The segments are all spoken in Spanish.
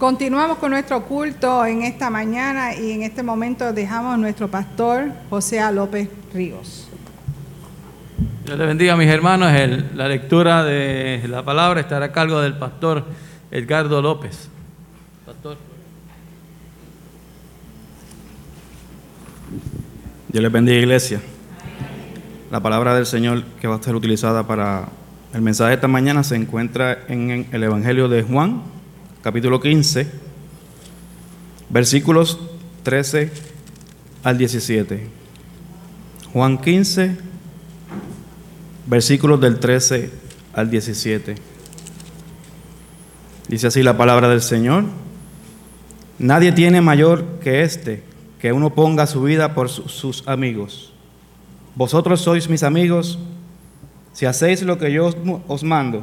Continuamos con nuestro culto en esta mañana y en este momento dejamos a nuestro pastor José López Ríos. Dios le bendiga, mis hermanos. El- la lectura de la palabra estará a cargo del pastor Edgardo López. Pastor. Dios les bendiga, iglesia. La palabra del Señor que va a ser utilizada para el mensaje de esta mañana se encuentra en el Evangelio de Juan, capítulo 15, versículos 13 al 17. Juan 15, versículos del 13 al 17. Dice así la palabra del Señor. Nadie tiene mayor que este, que uno ponga su vida por su- sus amigos. Vosotros sois mis amigos si hacéis lo que yo os, os mando.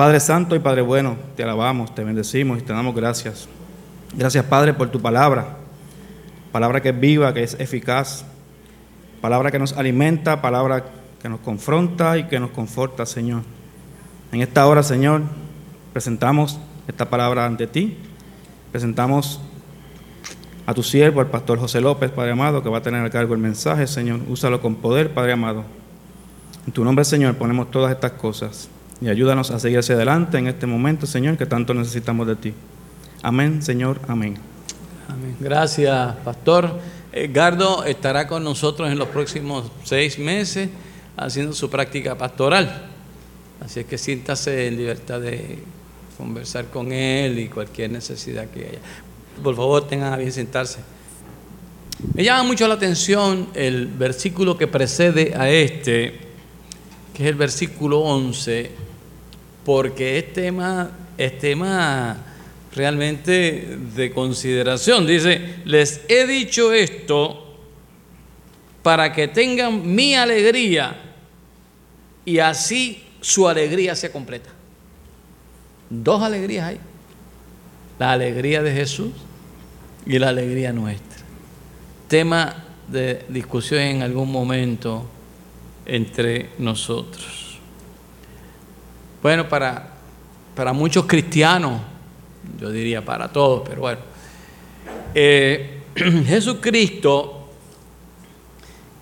Padre Santo y Padre Bueno, te alabamos, te bendecimos y te damos gracias. Gracias, Padre, por tu palabra. Palabra que es viva, que es eficaz. Palabra que nos alimenta, palabra que nos confronta y que nos conforta, Señor. En esta hora, Señor, presentamos esta palabra ante ti. Presentamos a tu siervo, al pastor José López, Padre amado, que va a tener a cargo el mensaje, Señor. Úsalo con poder, Padre amado. En tu nombre, Señor, ponemos todas estas cosas y ayúdanos a seguir hacia adelante en este momento, Señor, que tanto necesitamos de ti. Amén, Señor, amén. Amén. Gracias, pastor. Edgardo estará con nosotros en los próximos seis meses haciendo su práctica pastoral. Así es que siéntase en libertad de conversar con él y cualquier necesidad que haya. Por favor, tengan a bien sentarse. Me llama mucho la atención el versículo que precede a este, que es el versículo 11, porque es tema, es tema realmente de consideración. Dice, les he dicho esto para que tengan mi alegría y así su alegría sea completa. Dos alegrías hay. La alegría de Jesús y la alegría nuestra. Tema de discusión en algún momento entre nosotros. Bueno, para, para muchos cristianos, yo diría para todos, pero bueno, eh, Jesucristo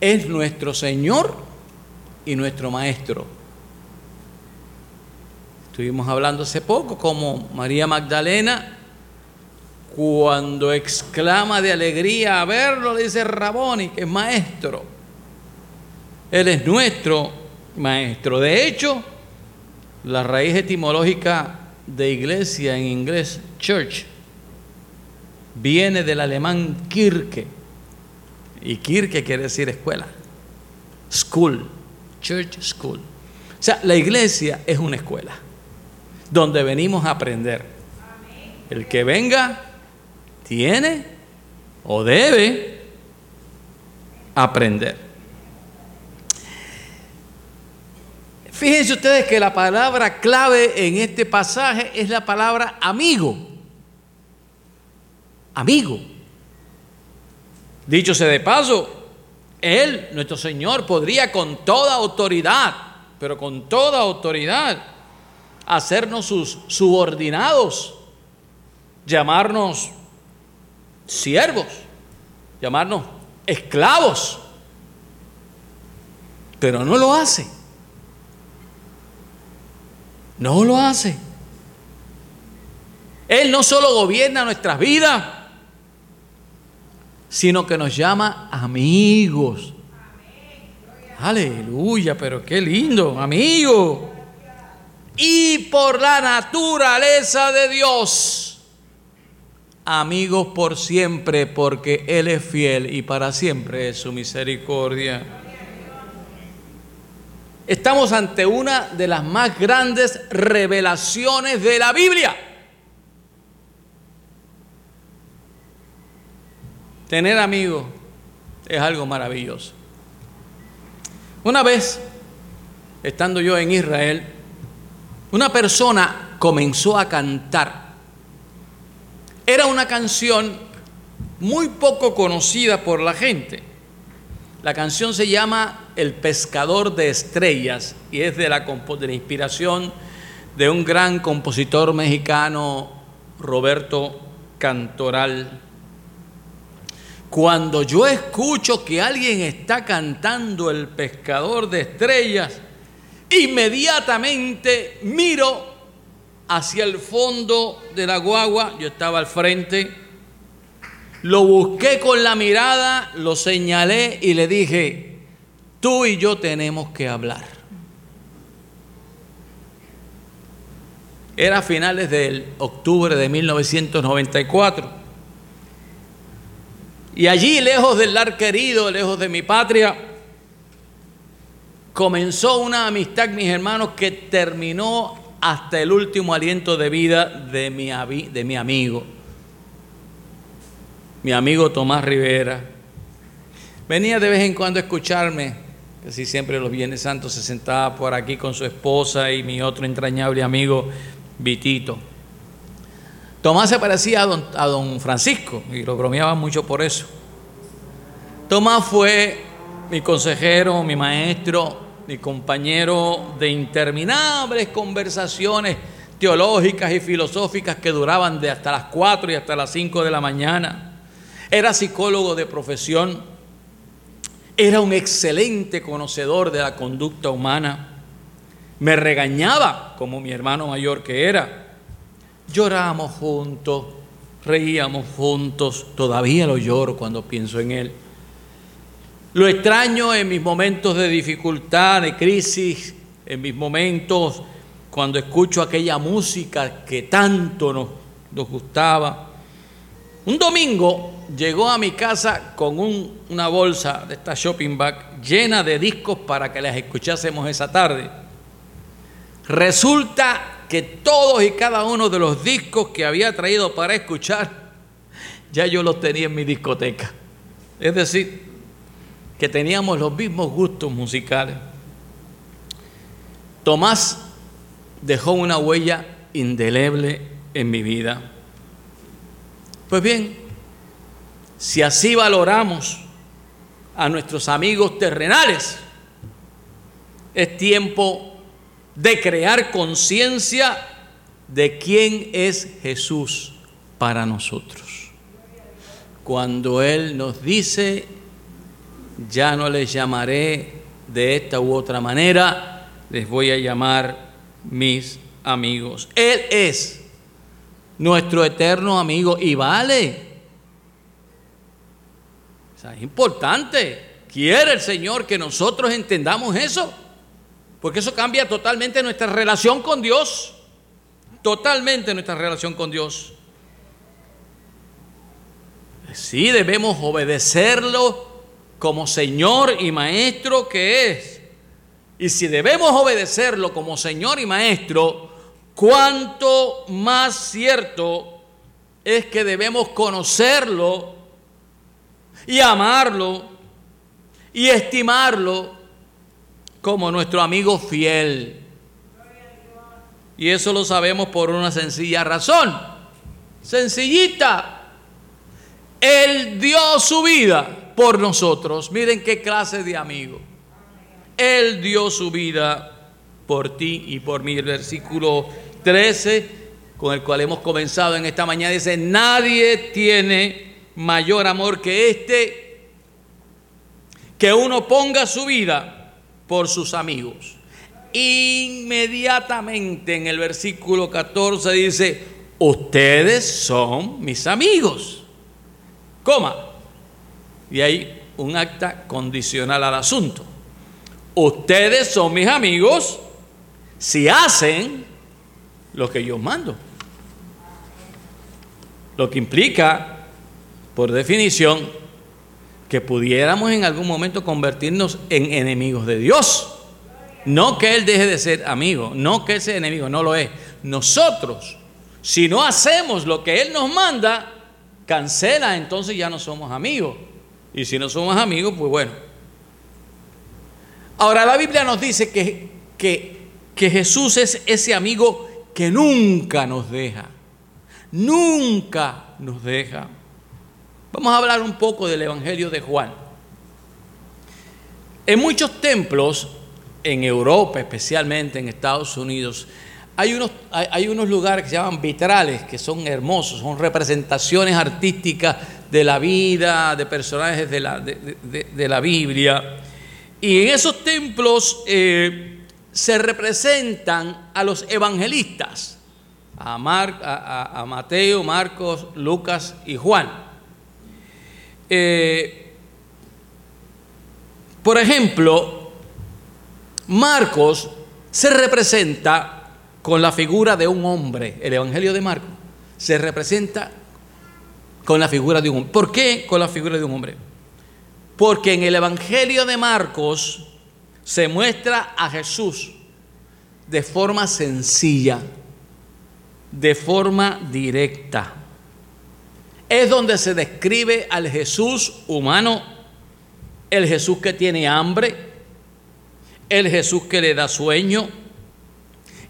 es nuestro Señor y nuestro Maestro. Estuvimos hablando hace poco como María Magdalena, cuando exclama de alegría a verlo, le dice Raboni, que es maestro. Él es nuestro maestro. De hecho, la raíz etimológica de iglesia en inglés, church, viene del alemán Kirche. Y Kirche quiere decir escuela. School. Church school. O sea, la iglesia es una escuela donde venimos a aprender. El que venga tiene o debe aprender. Fíjense ustedes que la palabra clave en este pasaje es la palabra amigo. Amigo. Dicho sea de paso, Él, nuestro Señor, podría con toda autoridad, pero con toda autoridad, hacernos sus subordinados, llamarnos siervos, llamarnos esclavos, pero no lo hace. No lo hace. Él no solo gobierna nuestras vidas, sino que nos llama amigos. Aleluya, pero qué lindo, amigo. Y por la naturaleza de Dios, amigos por siempre, porque Él es fiel y para siempre es su misericordia. Estamos ante una de las más grandes revelaciones de la Biblia. Tener amigos es algo maravilloso. Una vez, estando yo en Israel, una persona comenzó a cantar. Era una canción muy poco conocida por la gente. La canción se llama El pescador de estrellas y es de la, inspiración de un gran compositor mexicano, Roberto Cantoral. Cuando yo escucho que alguien está cantando El pescador de estrellas, inmediatamente miro hacia el fondo de la guagua, yo estaba al frente, lo busqué con la mirada, lo señalé y le dije, tú y yo tenemos que hablar. Era a finales del octubre de 1994. Y allí, lejos del lar querido, lejos de mi patria, comenzó una amistad, mis hermanos, que terminó hasta el último aliento de vida de mi, de mi amigo, mi amigo Tomás Rivera. Venía de vez en cuando a escucharme, casi siempre los Viernes Santos se sentaba por aquí con su esposa y mi otro entrañable amigo Vitito. Tomás se parecía a don, a don Francisco y lo bromeaba mucho por eso. Tomás fue mi consejero, mi maestro, mi compañero de interminables conversaciones teológicas y filosóficas que duraban de hasta las 4 y hasta las 5 de la mañana. Era psicólogo de profesión, era un excelente conocedor de la conducta humana, me regañaba como mi hermano mayor que era Lloramos juntos, reíamos juntos, todavía lo lloro cuando pienso en él. Lo extraño en mis momentos de dificultad, de crisis, en mis momentos cuando escucho aquella música que tanto nos, nos gustaba. Un domingo llegó a mi casa con una bolsa de esta shopping bag llena de discos para que las escuchásemos esa tarde. Resulta que todos y cada uno de los discos que había traído para escuchar, ya yo los tenía en mi discoteca. Es decir, que teníamos los mismos gustos musicales. Tomás dejó una huella indeleble en mi vida. Pues bien, si así valoramos a nuestros amigos terrenales, es tiempo de crear conciencia de quién es Jesús para nosotros. Cuando Él nos dice, ya no les llamaré de esta u otra manera, les voy a llamar mis amigos. Él es nuestro eterno amigo y vale. Es importante. Quiere el Señor que nosotros entendamos eso. Porque eso cambia totalmente nuestra relación con Dios. Totalmente nuestra relación con Dios. Sí debemos obedecerlo como Señor y Maestro que es. Y si debemos obedecerlo como Señor y Maestro, cuánto más cierto es que debemos conocerlo y amarlo y estimarlo como nuestro amigo fiel. Y eso lo sabemos por una sencilla razón. Sencillita. Él dio su vida por nosotros. Miren qué clase de amigo. Él dio su vida por ti y por mí. El versículo 13 con el cual hemos comenzado en esta mañana dice, nadie tiene mayor amor que este, que uno ponga su vida por sus amigos. Inmediatamente en el versículo 14 dice, ustedes son mis amigos. Coma. Y hay un acta condicional al asunto. Ustedes son mis amigos si hacen lo que yo mando. Lo que implica, por definición, que pudiéramos en algún momento convertirnos en enemigos de Dios. No que Él deje de ser amigo, no que sea enemigo, no lo es. Nosotros, si no hacemos lo que Él nos manda, cancela, entonces ya no somos amigos. Y si no somos amigos, pues bueno. Ahora la Biblia nos dice que, que, que Jesús es ese amigo que nunca nos deja. Nunca nos deja. Vamos a hablar un poco del Evangelio de Juan. En muchos templos, en Europa especialmente, en Estados Unidos, hay unos, hay, unos lugares que se llaman vitrales, que son hermosos, son representaciones artísticas de la vida, de personajes de la, de, la Biblia. Y en esos templos eh, se representan a los evangelistas, a, a, Mateo, Marcos, Lucas y Juan. Eh, por ejemplo, Marcos se representa con la figura de un hombre. El Evangelio de Marcos se representa con la figura de un hombre. ¿Por qué con la figura de un hombre? Porque en el Evangelio de Marcos se muestra a Jesús de forma sencilla, de forma directa. Es donde se describe al Jesús humano, el Jesús que tiene hambre, el Jesús que le da sueño,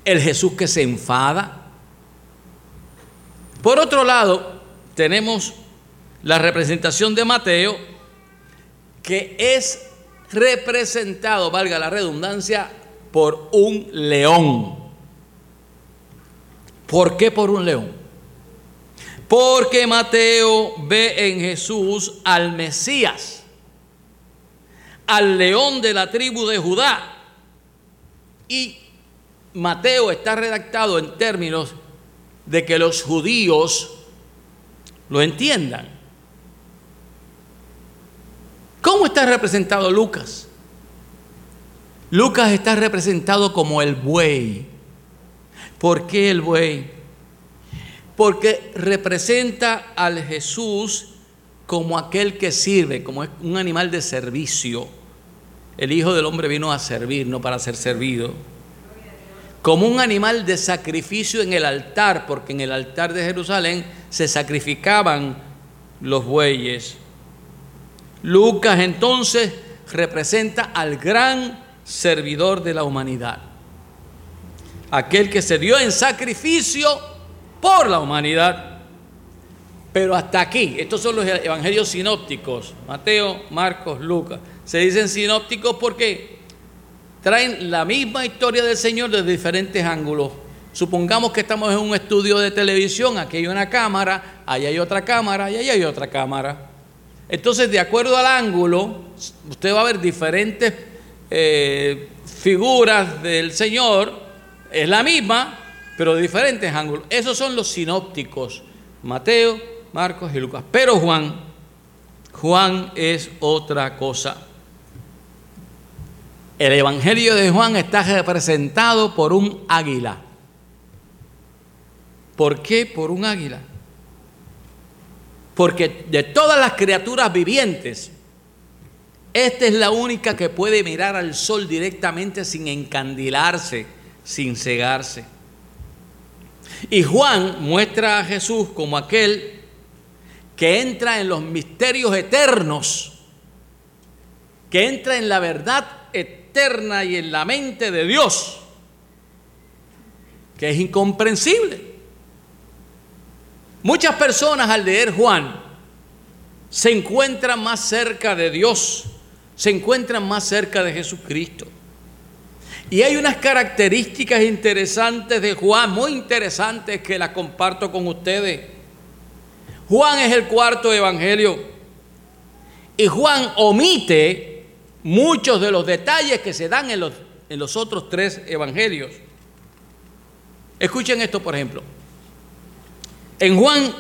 el Jesús que se enfada. Por otro lado, tenemos la representación de Mateo, que es representado, valga la redundancia, por un león. ¿Por qué por un león? Porque Mateo ve en Jesús al Mesías, al león de la tribu de Judá. Y Mateo está redactado en términos de que los judíos lo entiendan. ¿Cómo está representado Lucas? Lucas está representado como el buey. ¿Por qué el buey? Porque representa al Jesús como aquel que sirve, como un animal de servicio. El Hijo del Hombre vino a servir, no para ser servido como un animal de sacrificio en el altar, porque en el altar de Jerusalén se sacrificaban los bueyes. Lucas entonces representa al gran servidor de la humanidad, aquel que se dio en sacrificio por la humanidad. Pero hasta aquí, estos son los evangelios sinópticos, Mateo, Marcos, Lucas. Se dicen sinópticos porque traen la misma historia del Señor desde diferentes ángulos. Supongamos que estamos en un estudio de televisión, aquí hay una cámara, allá hay otra cámara y allá hay otra cámara. Entonces, de acuerdo al ángulo, usted va a ver diferentes eh, figuras del Señor, es la misma, pero de diferentes ángulos. Esos son los sinópticos, Mateo, Marcos y Lucas. Pero Juan, Juan es otra cosa. El Evangelio de Juan está representado por un águila. ¿Por qué por un águila? Porque de todas las criaturas vivientes, esta es la única que puede mirar al sol directamente sin encandilarse, sin cegarse. Y Juan muestra a Jesús como aquel que entra en los misterios eternos, que entra en la verdad eterna y en la mente de Dios, que es incomprensible. Muchas personas al leer Juan se encuentran más cerca de Dios, se encuentran más cerca de Jesucristo. Y hay unas características interesantes de Juan, muy interesantes que las comparto con ustedes. Juan es el cuarto evangelio y Juan omite muchos de los detalles que se dan en los, en los otros tres evangelios. Escuchen esto, por ejemplo. En Juan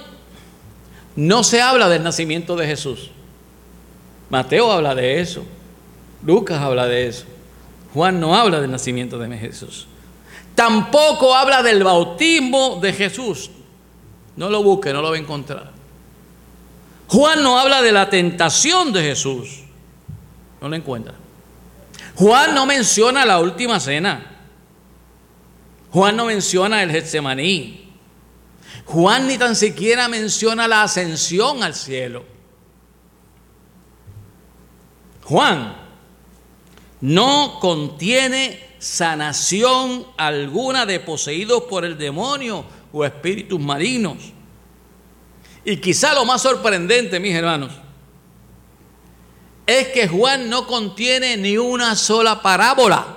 no se habla del nacimiento de Jesús. Mateo habla de eso. Lucas habla de eso. Juan no habla del nacimiento de Jesús. Tampoco habla del bautismo de Jesús. No lo busque, no lo va a encontrar. Juan no habla de la tentación de Jesús. No lo encuentra. Juan no menciona la última cena. Juan no menciona el Getsemaní. Juan ni tan siquiera menciona la ascensión al cielo. Juan no contiene sanación alguna de poseídos por el demonio o espíritus marinos. Y quizá lo más sorprendente, mis hermanos, es que Juan no contiene ni una sola parábola.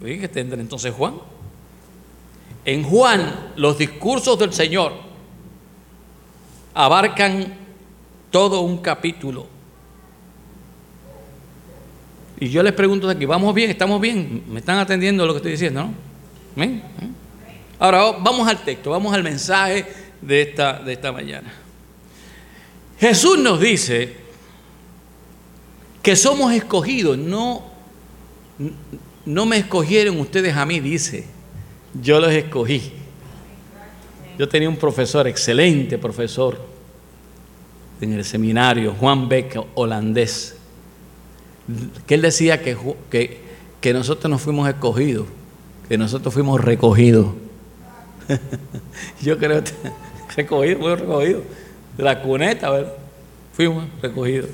¿Qué tendrá entonces Juan? En Juan, los discursos del Señor abarcan todo un capítulo. Y yo les pregunto aquí, ¿vamos bien? ¿Estamos bien? ¿Me están atendiendo lo que estoy diciendo? ¿no? Ahora vamos al texto, vamos al mensaje de esta, de esta mañana. Jesús nos dice que somos escogidos, no, no me escogieron ustedes a mí, dice, yo los escogí. Yo tenía un profesor, excelente profesor, en el seminario, Juan Beck, holandés, que él decía que, que, que nosotros no fuimos escogidos, que nosotros fuimos recogidos. Yo creo que recogido, fuimos recogidos de la cuneta, ¿verdad? Fuimos recogidos.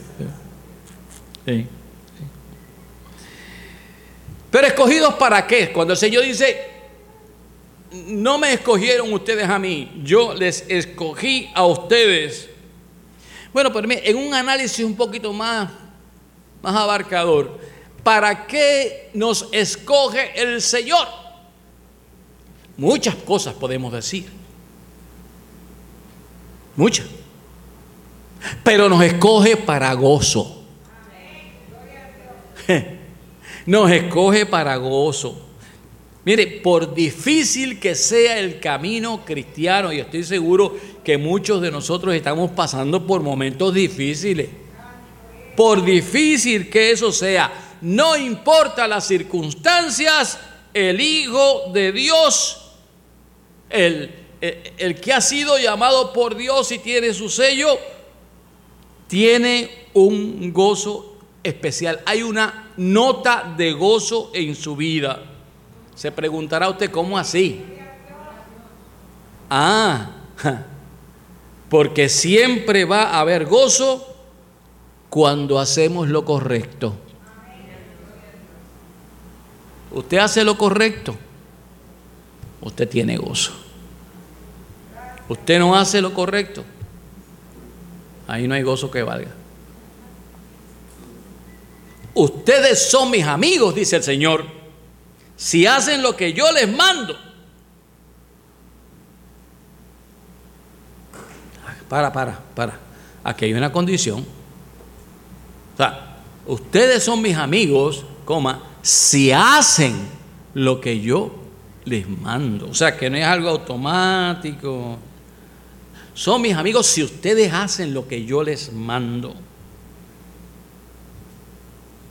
Pero escogidos para qué? Cuando el Señor dice, no me escogieron ustedes a mí, yo les escogí a ustedes. Bueno, pero en un análisis un poquito más, más abarcador, ¿para qué nos escoge el Señor? Muchas cosas podemos decir. Muchas. Pero nos escoge para gozo. Nos escoge para gozo. Mire, por difícil que sea el camino cristiano, y estoy seguro que muchos de nosotros estamos pasando por momentos difíciles, por difícil que eso sea, no importa las circunstancias, el Hijo de Dios el, que ha sido llamado por Dios y tiene su sello, tiene un gozo especial. Hay una nota de gozo en su vida. Se preguntará usted, ¿cómo así? Ah, porque siempre va a haber gozo cuando hacemos lo correcto. Usted hace lo correcto usted tiene gozo. Usted no hace lo correcto, ahí no hay gozo que valga. Ustedes son mis amigos, dice el Señor, si hacen lo que yo les mando. Para, para, para. Aquí hay una condición. Sea, ustedes son mis amigos, coma, si hacen lo que yo les mando. O sea, que no es algo automático. Son mis amigos si ustedes hacen lo que yo les mando.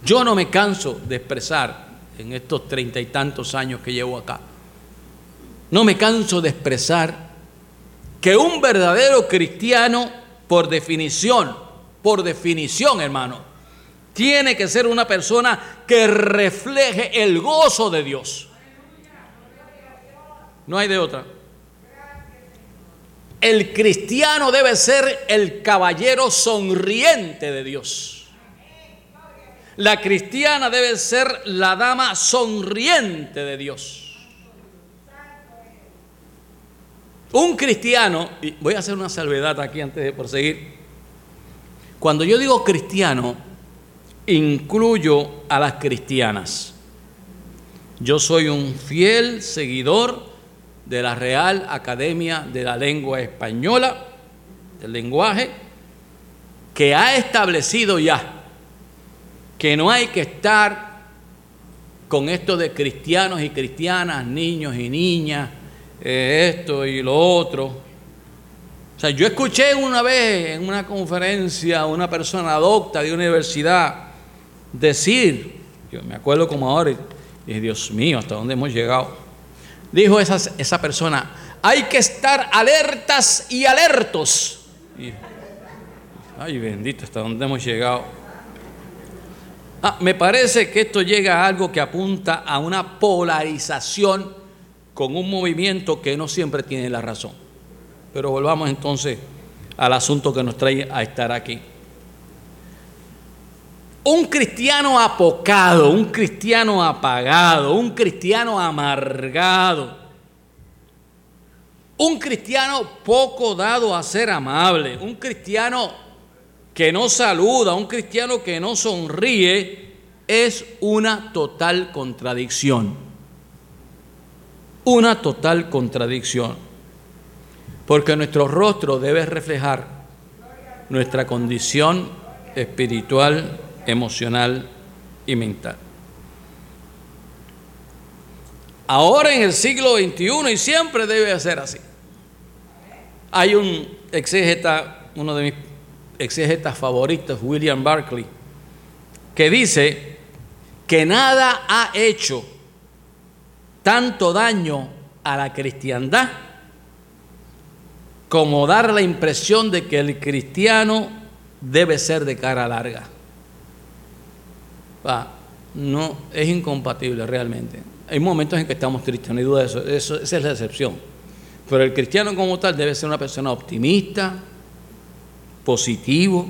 Yo no me canso de expresar en estos treinta y tantos años que llevo acá. No me canso de expresar que un verdadero cristiano, por definición, por definición, hermano, tiene que ser una persona que refleje el gozo de Dios. No hay de otra. El cristiano debe ser el caballero sonriente de Dios. La cristiana debe ser la dama sonriente de Dios. Un cristiano, y voy a hacer una salvedad aquí antes de proseguir. Cuando yo digo cristiano, incluyo a las cristianas. Yo soy un fiel seguidor de la Real Academia de la Lengua Española, del lenguaje, que ha establecido ya que no hay que estar con esto de cristianos y cristianas, niños y niñas, eh, esto y lo otro. O sea, yo escuché una vez en una conferencia a una persona docta de universidad decir, yo me acuerdo como ahora, y dije, Dios mío, ¿hasta dónde hemos llegado? dijo esa, esa persona, hay que estar alertas y alertos. ay, bendito, hasta dónde hemos llegado. Ah, me parece que esto llega a algo que apunta a una polarización con un movimiento que no siempre tiene la razón. Pero volvamos entonces al asunto que nos trae a estar aquí. Un cristiano apocado, un cristiano apagado, un cristiano amargado, un cristiano poco dado a ser amable, un cristiano que no saluda, un cristiano que no sonríe, es una total contradicción. Una total contradicción. Porque nuestro rostro debe reflejar nuestra condición espiritual, emocional y mental. Ahora en el siglo XXI y siempre debe ser así. Hay un exégeta, uno de mis exégetas favoritos, William Barclay, que dice que nada ha hecho tanto daño a la cristiandad como dar la impresión de que el cristiano debe ser de cara larga. No, es incompatible realmente. Hay momentos en que estamos tristes, no hay duda de eso, eso esa es la excepción. Pero el cristiano como tal debe ser una persona optimista, positivo.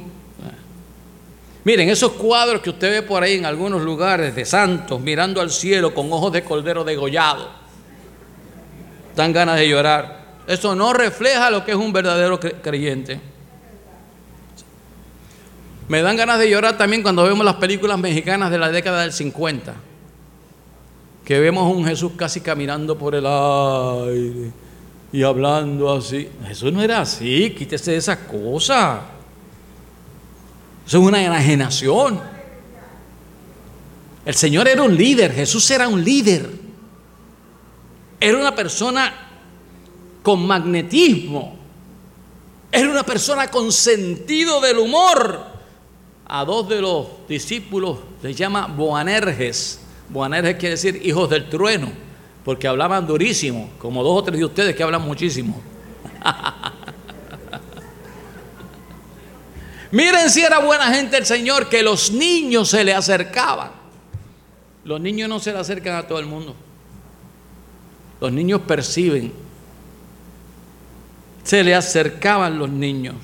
Miren, esos cuadros que usted ve por ahí en algunos lugares de santos mirando al cielo con ojos de cordero degollado, dan ganas de llorar. Eso no refleja lo que es un verdadero creyente. Me dan ganas de llorar también cuando vemos las películas mexicanas de la década del 50, que vemos un Jesús casi caminando por el aire y hablando así. Jesús no era así, quítese de esas cosas. Eso es una enajenación. El Señor era un líder, Jesús era un líder. Era una persona con magnetismo. Era una persona con sentido del humor. A dos de los discípulos les llama Boanerges. Boanerges quiere decir hijos del trueno porque hablaban durísimo, como dos o tres de ustedes que hablan muchísimo. Miren si era buena gente el Señor, que los niños se le acercaban. Los niños no se le acercan a todo el mundo. Los niños perciben. Se le acercaban los niños.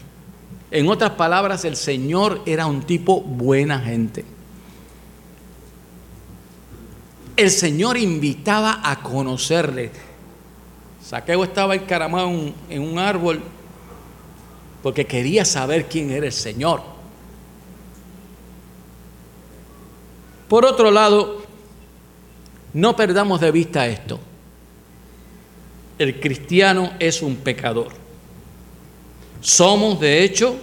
En otras palabras, el Señor era un tipo buena gente el Señor invitaba a conocerle. Saqueo estaba encaramado en un árbol porque quería saber quién era el Señor. Por otro lado, no perdamos de vista esto. El cristiano es un pecador. Somos, de hecho,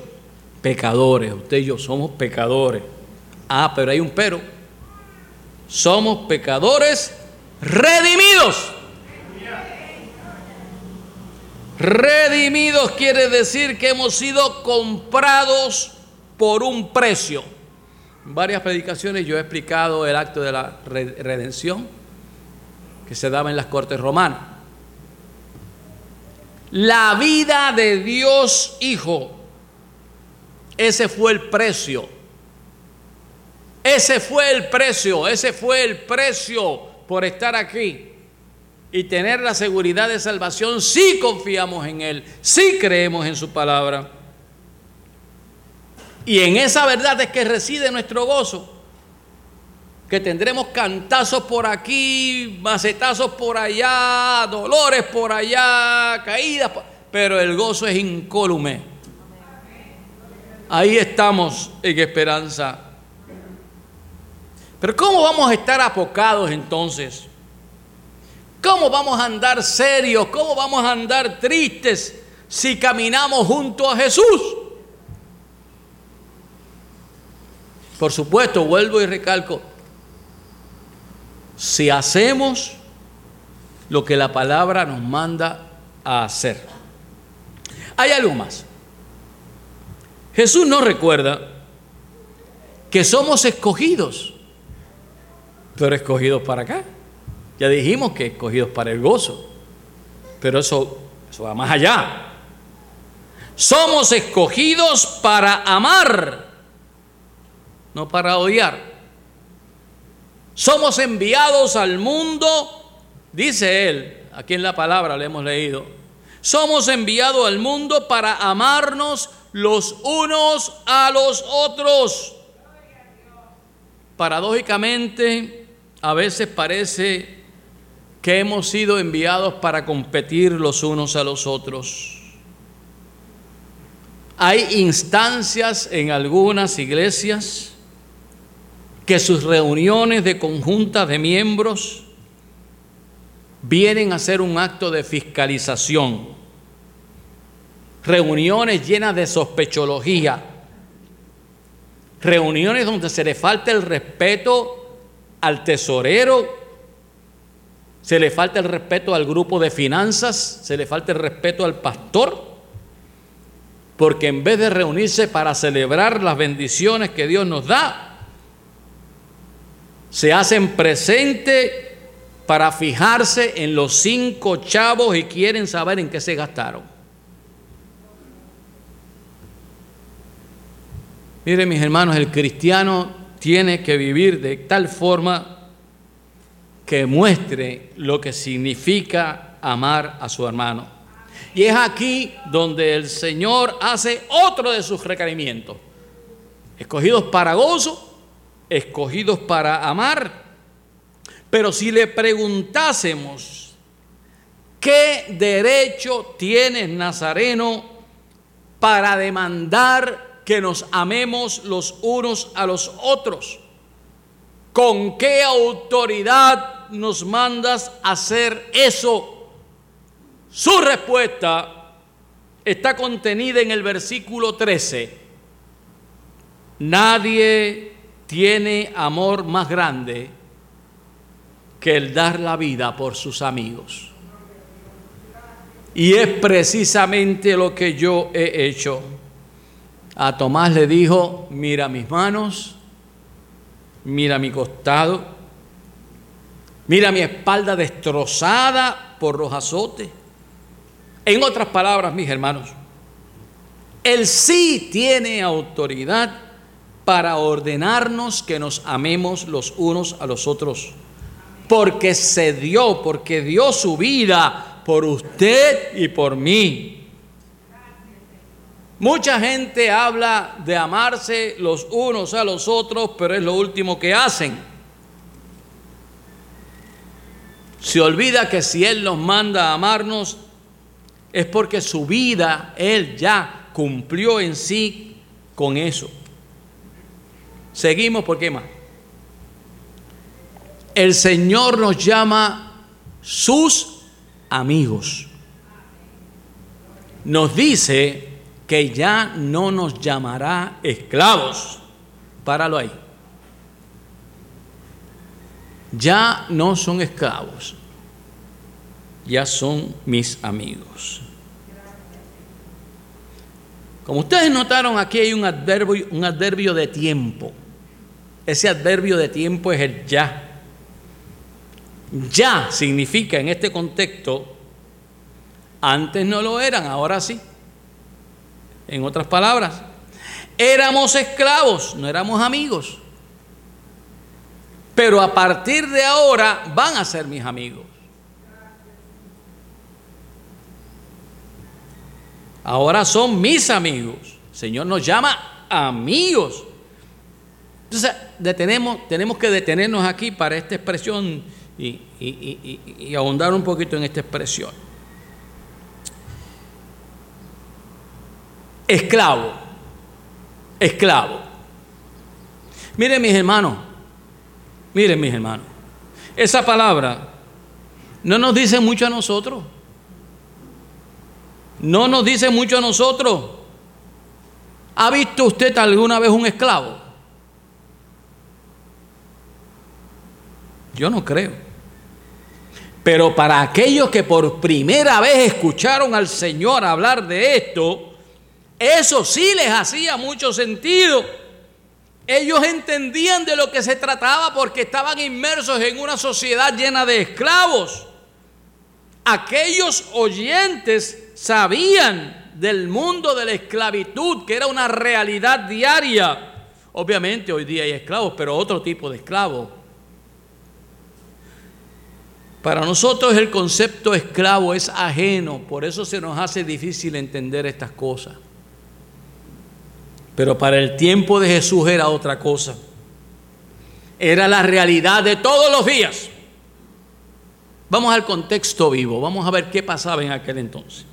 pecadores. Usted y yo somos pecadores. Ah, pero hay un pero somos pecadores redimidos. Redimidos quiere decir que hemos sido comprados por un precio. En varias predicaciones yo he explicado el acto de la redención que se daba en las cortes romanas. La vida de Dios Hijo, ese fue el precio. Ese fue el precio, ese fue el precio por estar aquí y tener la seguridad de salvación. Si confiamos en Él, si creemos en su palabra. Y en esa verdad es que reside nuestro gozo, que tendremos cantazos por aquí, macetazos por allá, dolores por allá, caídas, pero el gozo es incólume. Ahí estamos en esperanza. Pero ¿cómo vamos a estar apocados entonces? ¿Cómo vamos a andar serios? ¿Cómo vamos a andar tristes si caminamos junto a Jesús? Por supuesto, vuelvo y recalco, si hacemos lo que la palabra nos manda a hacer. Hay algo más. Jesús nos recuerda que somos escogidos pero escogidos para acá. Ya dijimos que escogidos para el gozo, pero eso, eso va más allá. Somos escogidos para amar, no para odiar. Somos enviados al mundo, dice él, aquí en la palabra lo hemos leído, somos enviados al mundo para amarnos los unos a los otros. Paradójicamente, a veces parece que hemos sido enviados para competir los unos a los otros. Hay instancias en algunas iglesias que sus reuniones de conjuntas de miembros vienen a ser un acto de fiscalización. Reuniones llenas de sospechología. Reuniones donde se le falta el respeto al tesorero, se le falta el respeto al grupo de finanzas, se le falta el respeto al pastor, porque en vez de reunirse para celebrar las bendiciones que Dios nos da, se hacen presente para fijarse en los cinco chavos y quieren saber en qué se gastaron. Miren mis hermanos, el cristiano tiene que vivir de tal forma que muestre lo que significa amar a su hermano. Y es aquí donde el Señor hace otro de sus requerimientos. Escogidos para gozo, escogidos para amar. Pero si le preguntásemos, ¿qué derecho tienes, Nazareno, para demandar que nos amemos los unos a los otros. ¿Con qué autoridad nos mandas hacer eso? Su respuesta está contenida en el versículo 13. Nadie tiene amor más grande que el dar la vida por sus amigos. Y es precisamente lo que yo he hecho. A Tomás le dijo, mira mis manos, mira mi costado, mira mi espalda destrozada por los azotes. En otras palabras, mis hermanos, Él sí tiene autoridad para ordenarnos que nos amemos los unos a los otros, porque se dio, porque dio su vida por usted y por mí. Mucha gente habla de amarse los unos a los otros, pero es lo último que hacen. Se olvida que si Él nos manda a amarnos, es porque su vida Él ya cumplió en sí con eso. Seguimos, ¿por qué más? El Señor nos llama sus amigos. Nos dice que ya no nos llamará esclavos. Páralo ahí. Ya no son esclavos, ya son mis amigos. Como ustedes notaron, aquí hay un adverbio, un adverbio de tiempo. Ese adverbio de tiempo es el ya. Ya significa en este contexto, antes no lo eran, ahora sí. En otras palabras, éramos esclavos, no éramos amigos. Pero a partir de ahora van a ser mis amigos. Ahora son mis amigos. Señor nos llama amigos. Entonces, detenemos, tenemos que detenernos aquí para esta expresión y, y ahondar un poquito en esta expresión. esclavo, esclavo. Miren mis hermanos, miren mis hermanos, esa palabra no nos dice mucho a nosotros. No nos dice mucho a nosotros. ¿Ha visto usted alguna vez un esclavo? Yo no creo. Pero para aquellos que por primera vez escucharon al Señor hablar de esto, eso sí les hacía mucho sentido. Ellos entendían de lo que se trataba porque estaban inmersos en una sociedad llena de esclavos. Aquellos oyentes sabían del mundo de la esclavitud, que era una realidad diaria. Obviamente hoy día hay esclavos, pero otro tipo de esclavos. Para nosotros el concepto esclavo es ajeno, por eso se nos hace difícil entender estas cosas. Pero para el tiempo de Jesús era otra cosa. Era la realidad de todos los días. Vamos al contexto vivo, vamos a ver qué pasaba en aquel entonces.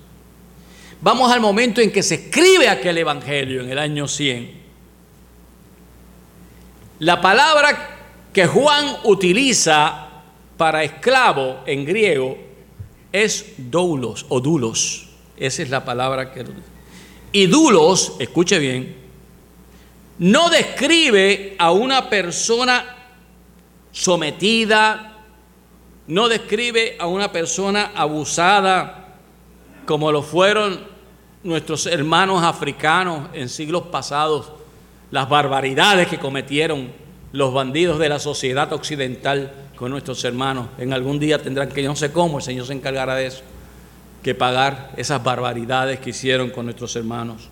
Vamos al momento en que se escribe aquel evangelio, en el año 100. La palabra que Juan utiliza para esclavo en griego es doulos o dulos. Esa es la palabra que... Y dulos, escuche bien, no describe a una persona sometida, no describe a una persona abusada como lo fueron nuestros hermanos africanos en siglos pasados, las barbaridades que cometieron los bandidos de la sociedad occidental con nuestros hermanos. En algún día tendrán que, no sé cómo, el Señor se encargará de eso, que pagar esas barbaridades que hicieron con nuestros hermanos.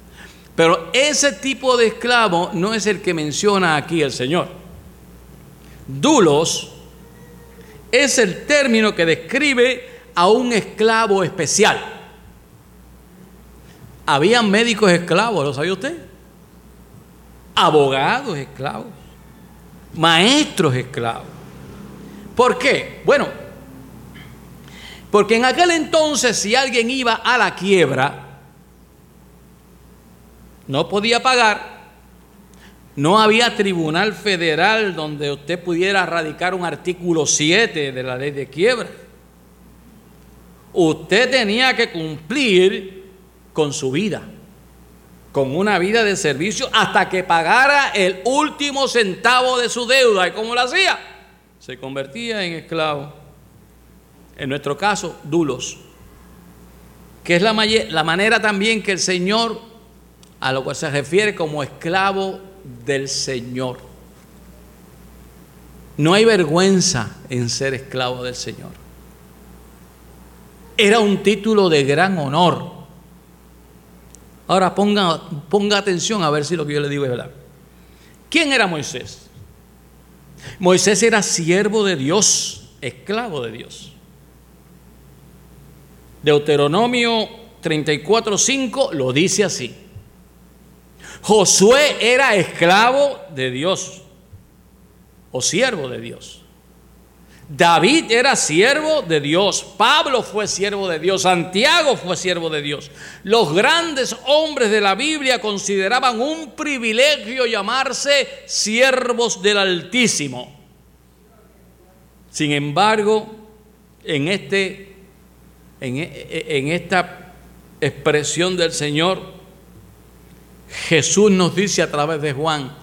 Pero ese tipo de esclavo no es el que menciona aquí el Señor. Dulos es el término que describe a un esclavo especial. Habían médicos esclavos, ¿lo sabía usted? Abogados esclavos, maestros esclavos. ¿Por qué? Bueno, porque en aquel entonces si alguien iba a la quiebra, no podía pagar, no había tribunal federal donde usted pudiera radicar un artículo 7 de la ley de quiebra. Usted tenía que cumplir con su vida, con una vida de servicio hasta que pagara el último centavo de su deuda. ¿Y cómo lo hacía? se convertía en esclavo. En nuestro caso, dulos. Que es la, la manera también que el Señor, a lo cual se refiere como esclavo del Señor. No hay vergüenza en ser esclavo del Señor. Era un título de gran honor. Ahora ponga, ponga atención a ver si lo que yo le digo es verdad. ¿Quién era Moisés? Moisés era siervo de Dios, esclavo de Dios. Deuteronomio 34:5 lo dice así. Josué era esclavo de Dios o siervo de Dios. David era siervo de Dios, Pablo fue siervo de Dios, Santiago fue siervo de Dios. Los grandes hombres de la Biblia consideraban un privilegio llamarse siervos del Altísimo. Sin embargo, en, este, en, en esta expresión del Señor, Jesús nos dice a través de Juan,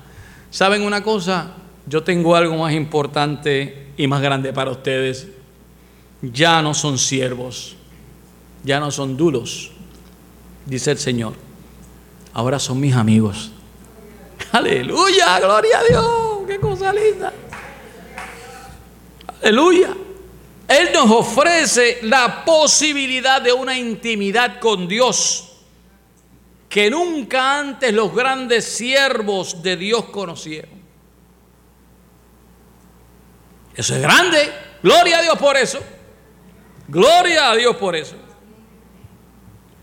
¿saben una cosa? Yo tengo algo más importante y más grande para ustedes. Ya no son siervos, ya no son duros, dice el Señor. Ahora son mis amigos. Aleluya, gloria a Dios, qué cosa linda. Aleluya. Él nos ofrece la posibilidad de una intimidad con Dios que nunca antes los grandes siervos de Dios conocieron. Eso es grande. Gloria a Dios por eso. Gloria a Dios por eso.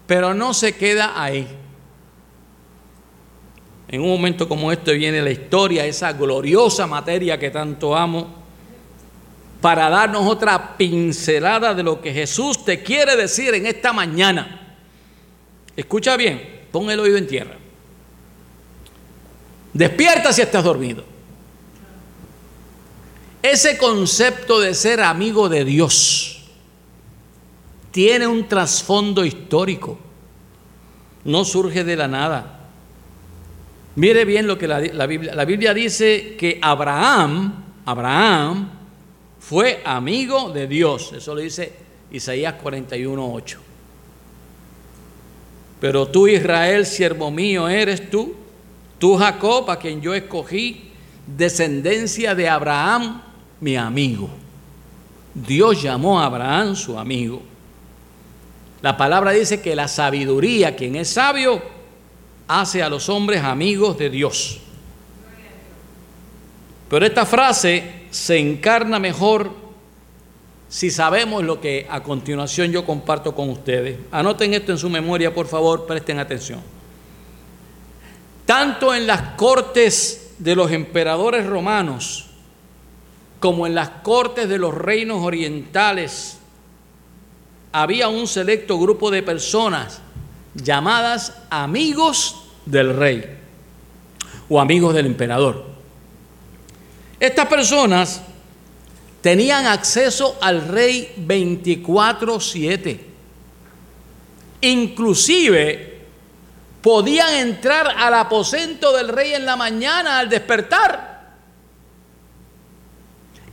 Pero no se queda ahí. En un momento como este viene la historia, esa gloriosa materia que tanto amo, para darnos otra pincelada de lo que Jesús te quiere decir en esta mañana. Escucha bien, pon el oído en tierra. Despierta si estás dormido. Ese concepto de ser amigo de Dios tiene un trasfondo histórico. No surge de la nada. Mire bien lo que la, Biblia, la Biblia dice que Abraham, Abraham fue amigo de Dios. Eso lo dice Isaías 41:8. Pero tú, Israel, siervo mío, eres tú. Tú, Jacob, a quien yo escogí, descendencia de Abraham, mi amigo. Dios llamó a Abraham su amigo. La palabra dice que la sabiduría, quien es sabio, hace a los hombres amigos de Dios. Pero esta frase se encarna mejor si sabemos lo que a continuación yo comparto con ustedes. Anoten esto en su memoria, por favor, presten atención. Tanto en las cortes de los emperadores romanos como en las cortes de los reinos orientales, había un selecto grupo de personas llamadas amigos del rey o amigos del emperador. Estas personas tenían acceso al rey 24/7. Inclusive podían entrar al aposento del rey en la mañana al despertar.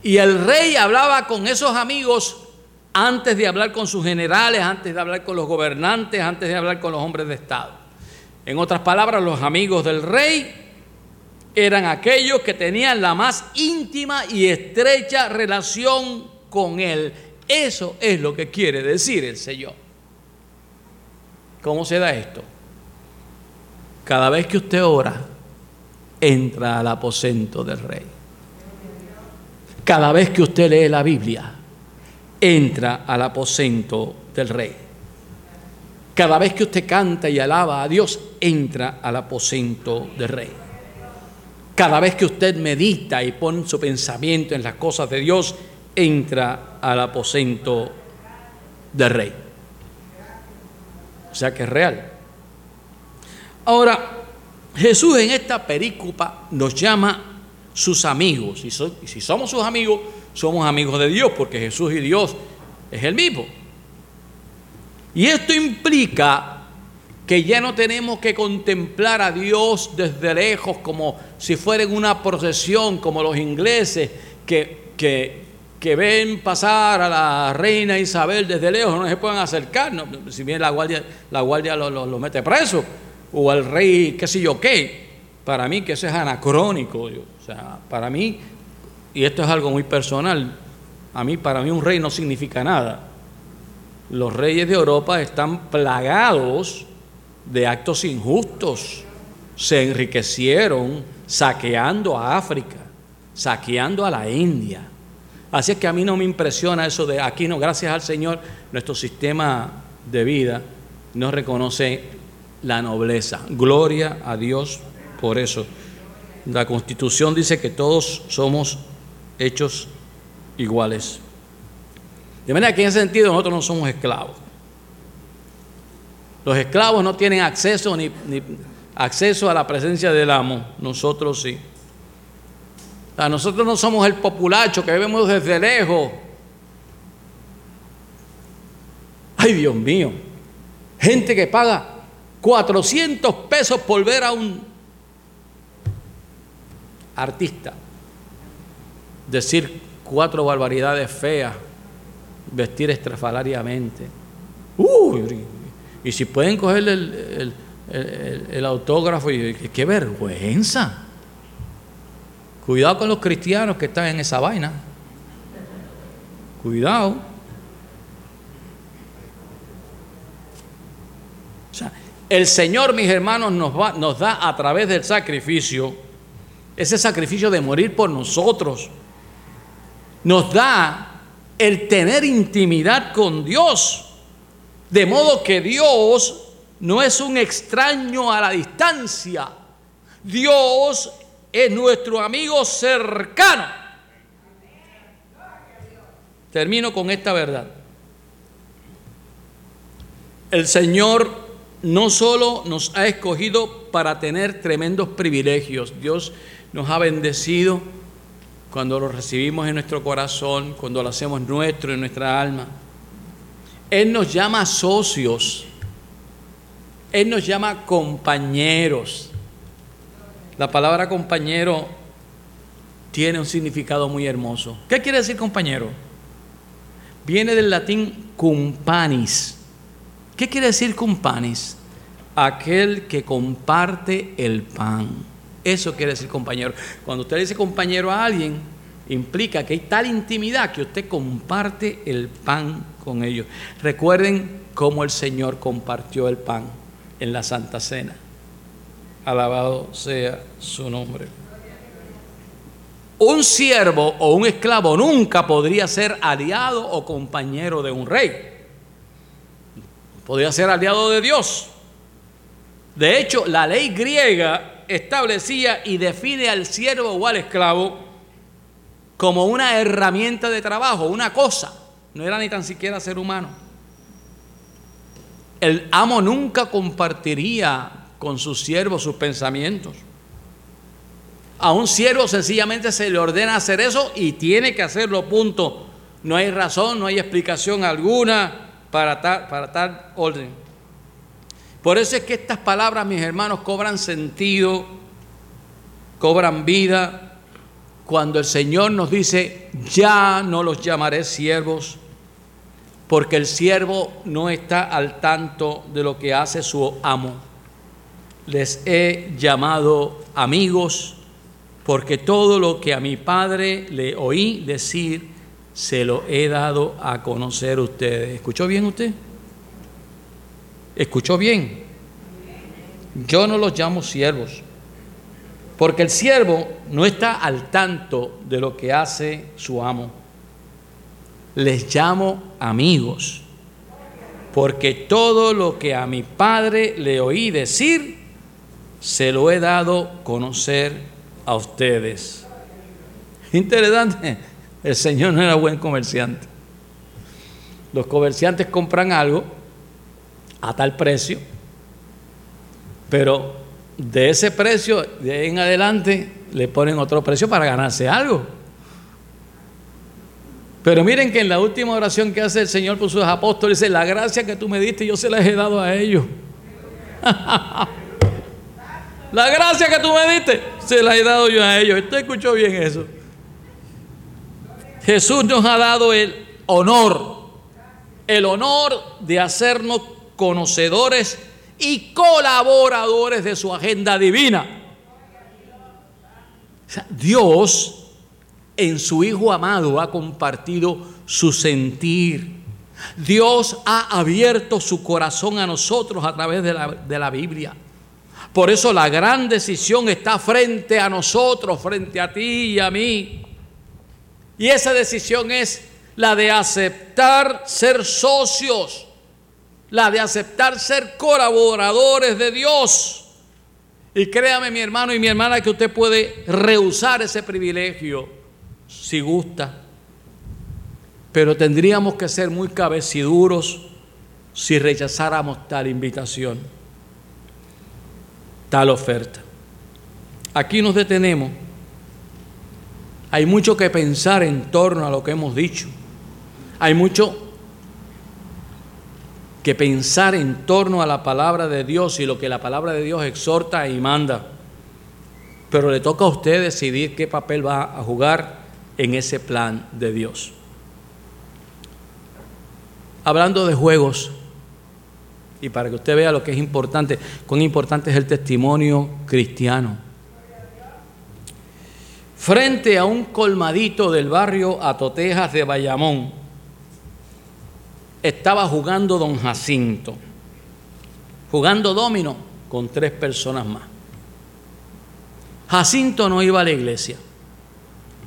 Y el rey hablaba con esos amigos antes de hablar con sus generales, antes de hablar con los gobernantes, antes de hablar con los hombres de Estado. En otras palabras, los amigos del rey eran aquellos que tenían la más íntima y estrecha relación con Él. Eso es lo que quiere decir el Señor. ¿Cómo se da esto? Cada vez que usted ora, entra al aposento del rey. Cada vez que usted lee la Biblia, entra al aposento del rey. Cada vez que usted canta y alaba a Dios, entra al aposento del rey. Cada vez que usted medita y pone su pensamiento en las cosas de Dios, entra al aposento del rey. O sea que es real. Ahora, Jesús en esta perícopa nos llama sus amigos. Y, si somos sus amigos, somos amigos de Dios, porque Jesús y Dios es el mismo. Y esto implica que ya no tenemos que contemplar a Dios desde lejos como si fuera en una procesión, como los ingleses que, que, ven pasar a la reina Isabel desde lejos, no se pueden acercar, si bien la guardia, la guardia lo, mete preso, o al rey, qué sé yo qué. Para mí que eso es anacrónico, o para mí, y esto es algo muy personal, a mí, para mí un rey no significa nada. Los reyes de Europa están plagados de actos injustos. Se enriquecieron saqueando a África, saqueando a la India. Así es que a mí no me impresiona eso de aquí no, gracias al Señor, nuestro sistema de vida no reconoce la nobleza. Gloria a Dios por eso. La constitución dice que todos somos hechos iguales. De manera que en ese sentido nosotros no somos esclavos. Los esclavos no tienen acceso ni, acceso a la presencia del amo, nosotros sí. nosotros no somos el populacho que vemos desde lejos. Ay, Dios mío. Gente que paga 400 pesos por ver a un artista decir cuatro barbaridades feas, vestir estrafalariamente. Y si pueden coger el, autógrafo, y qué vergüenza. Cuidado con los cristianos que están en esa vaina. Cuidado. O sea, el Señor, mis hermanos, nos, va, nos da a través del sacrificio, ese sacrificio de morir por nosotros, nos da el tener intimidad con Dios. De modo que Dios no es un extraño a la distancia. Dios es nuestro amigo cercano. Termino con esta verdad. El Señor no solo nos ha escogido para tener tremendos privilegios, Dios nos ha bendecido cuando lo recibimos en nuestro corazón, cuando lo hacemos nuestro en nuestra alma él nos llama socios. Él nos llama compañeros. La palabra compañero tiene un significado muy hermoso. ¿Qué quiere decir compañero? Viene del latín cumpanis. ¿Qué quiere decir cumpanis? Aquel que comparte el pan. Eso quiere decir compañero. Cuando usted dice compañero a alguien, implica que hay tal intimidad que usted comparte el pan con ellos. Recuerden cómo el Señor compartió el pan en la Santa Cena. Alabado sea su nombre. un siervo o un esclavo nunca podría ser aliado o compañero de un rey. Podría ser aliado de Dios. De hecho, la ley griega establecía y define al siervo o al esclavo como una herramienta de trabajo, una cosa. No era ni tan siquiera ser humano. El amo nunca compartiría con su siervo sus pensamientos. A un siervo sencillamente se le ordena hacer eso y tiene que hacerlo, punto. No hay razón, no hay explicación alguna para tal, orden. Por eso es que estas palabras, mis hermanos, cobran sentido, cobran vida, cuando el Señor nos dice, ya no los llamaré siervos, porque el siervo no está al tanto de lo que hace su amo. Les he llamado amigos porque todo lo que a mi padre le oí decir, se lo he dado a conocer a ustedes. ¿Escuchó bien usted? ¿Escuchó bien? Yo no los llamo siervos, porque el siervo no está al tanto de lo que hace su amo. Les llamo amigos, porque todo lo que a mi padre le oí decir, se lo he dado conocer a ustedes. Interesante, el Señor no era buen comerciante. Los comerciantes compran algo a tal precio, pero de ese precio, de ahí en adelante, le ponen otro precio para ganarse algo. Pero miren que en la última oración que hace el Señor por sus apóstoles, dice, la gracia que tú me diste, yo se la he dado a ellos. La gracia que tú me diste, se la he dado yo a ellos. ¿Usted escuchó bien eso? Jesús nos ha dado el honor, el honor de hacernos conocedores y colaboradores de su agenda divina. Dios en su Hijo amado ha compartido su sentir. Dios ha abierto su corazón a nosotros a través de la, de la Biblia. Por eso la gran decisión está frente a nosotros, frente a ti y a mí. Y esa decisión es la de aceptar ser socios, la de aceptar ser colaboradores de Dios. Y créame mi hermano y mi hermana que usted puede rehusar ese privilegio si gusta. Pero tendríamos que ser muy cabeciduros si rechazáramos tal invitación tal oferta. Aquí nos detenemos. Hay mucho que pensar en torno a lo que hemos dicho. Hay mucho que pensar en torno a la palabra de Dios y lo que la palabra de Dios exhorta y manda. Pero le toca a usted decidir qué papel va a jugar en ese plan de Dios. Hablando de juegos, y para que usted vea lo que es importante, cuán importante es el testimonio cristiano. Frente a un colmadito del barrio Atotejas de Bayamón, estaba jugando don Jacinto, jugando domino con tres personas más. Jacinto no iba a la iglesia,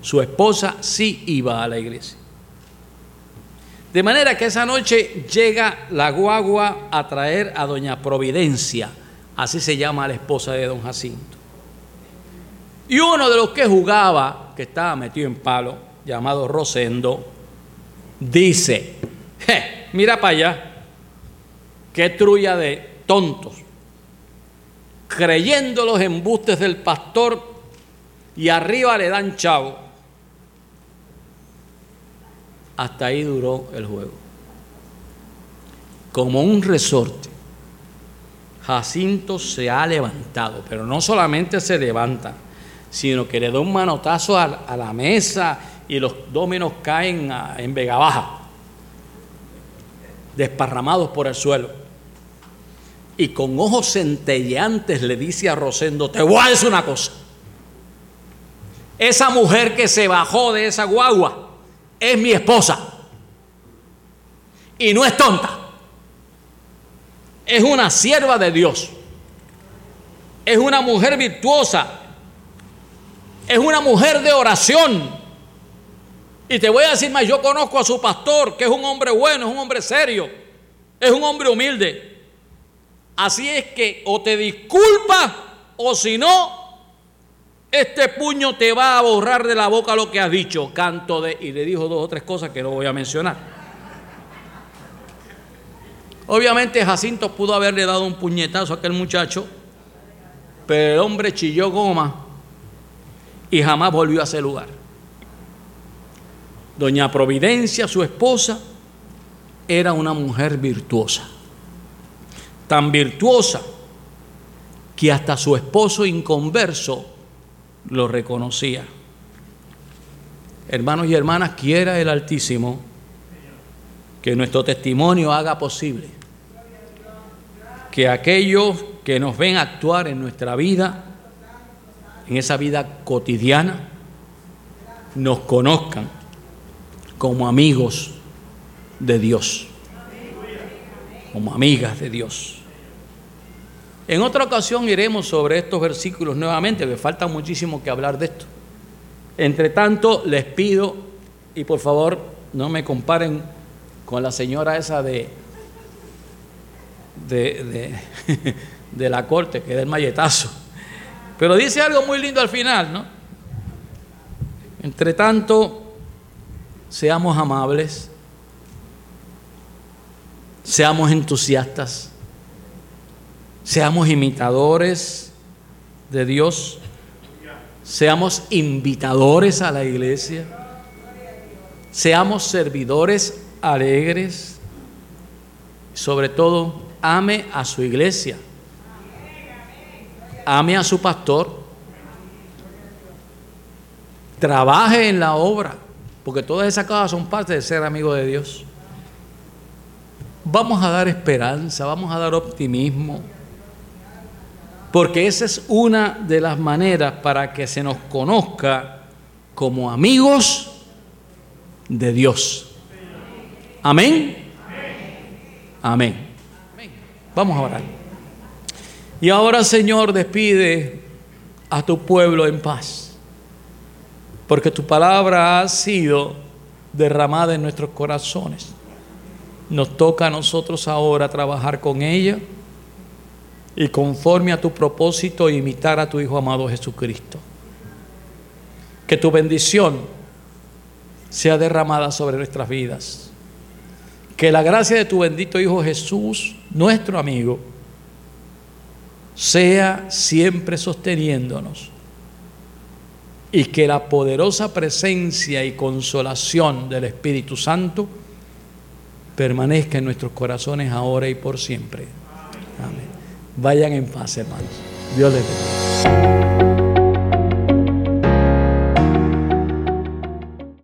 su esposa sí iba a la iglesia. De manera que esa noche llega la guagua a traer a doña Providencia, así se llama la esposa de don Jacinto. Y uno de los que jugaba, que estaba metido en palo, llamado Rosendo, dice, mira para allá, qué trulla de tontos, creyendo los embustes del pastor y arriba le dan chavo. Hasta ahí duró el juego. Como un resorte, Jacinto se ha levantado, pero no solamente se levanta, sino que le da un manotazo a, la mesa y los dominos caen en Vega Baja, desparramados por el suelo. Y con ojos centelleantes le dice a Rosendo, te voy a decir una cosa. Esa mujer que se bajó de esa guagua, es mi esposa. Y no es tonta. Es una sierva de Dios. Es una mujer virtuosa. Es una mujer de oración. Y te voy a decir más, yo conozco a su pastor, que es un hombre bueno, es un hombre serio, es un hombre humilde. Así es que o te disculpa o si no, este puño te va a borrar de la boca lo que has dicho. Canto de... Y le dijo dos o tres cosas que no voy a mencionar. Obviamente Jacinto pudo haberle dado un puñetazo a aquel muchacho, pero el hombre chilló goma y jamás volvió a ese lugar. Doña Providencia, su esposa, era una mujer virtuosa. Tan virtuosa que hasta su esposo inconverso lo reconocía. Hermanos y hermanas, quiera el Altísimo que nuestro testimonio haga posible que aquellos que nos ven actuar en nuestra vida, en esa vida cotidiana, nos conozcan como amigos de Dios, como amigas de Dios. En otra ocasión iremos sobre estos versículos nuevamente, que falta muchísimo que hablar de esto. Entre tanto, les pido, y por favor no me comparen con la señora esa de, de, de, la corte, que da el malletazo. Pero dice algo muy lindo al final, ¿no? Entre tanto, seamos amables, seamos entusiastas, seamos imitadores de Dios, seamos invitadores a la iglesia, seamos servidores alegres, sobre todo ame a su iglesia, ame a su pastor, trabaje en la obra, porque todas esas cosas son parte de ser amigo de Dios. Vamos a dar esperanza, vamos a dar optimismo, porque esa es una de las maneras para que se nos conozca como amigos de Dios. Amén. Amén. Vamos a orar. Y ahora, Señor, despide a tu pueblo en paz, porque tu palabra ha sido derramada en nuestros corazones. Nos toca a nosotros ahora trabajar con ella y conforme a tu propósito imitar a tu Hijo amado Jesucristo. Que tu bendición sea derramada sobre nuestras vidas. Que la gracia de tu bendito Hijo Jesús, nuestro amigo, sea siempre sosteniéndonos. Y que la poderosa presencia y consolación del Espíritu Santo permanezca en nuestros corazones ahora y por siempre. Amén. Vayan en paz, hermanos. Dios les bendiga.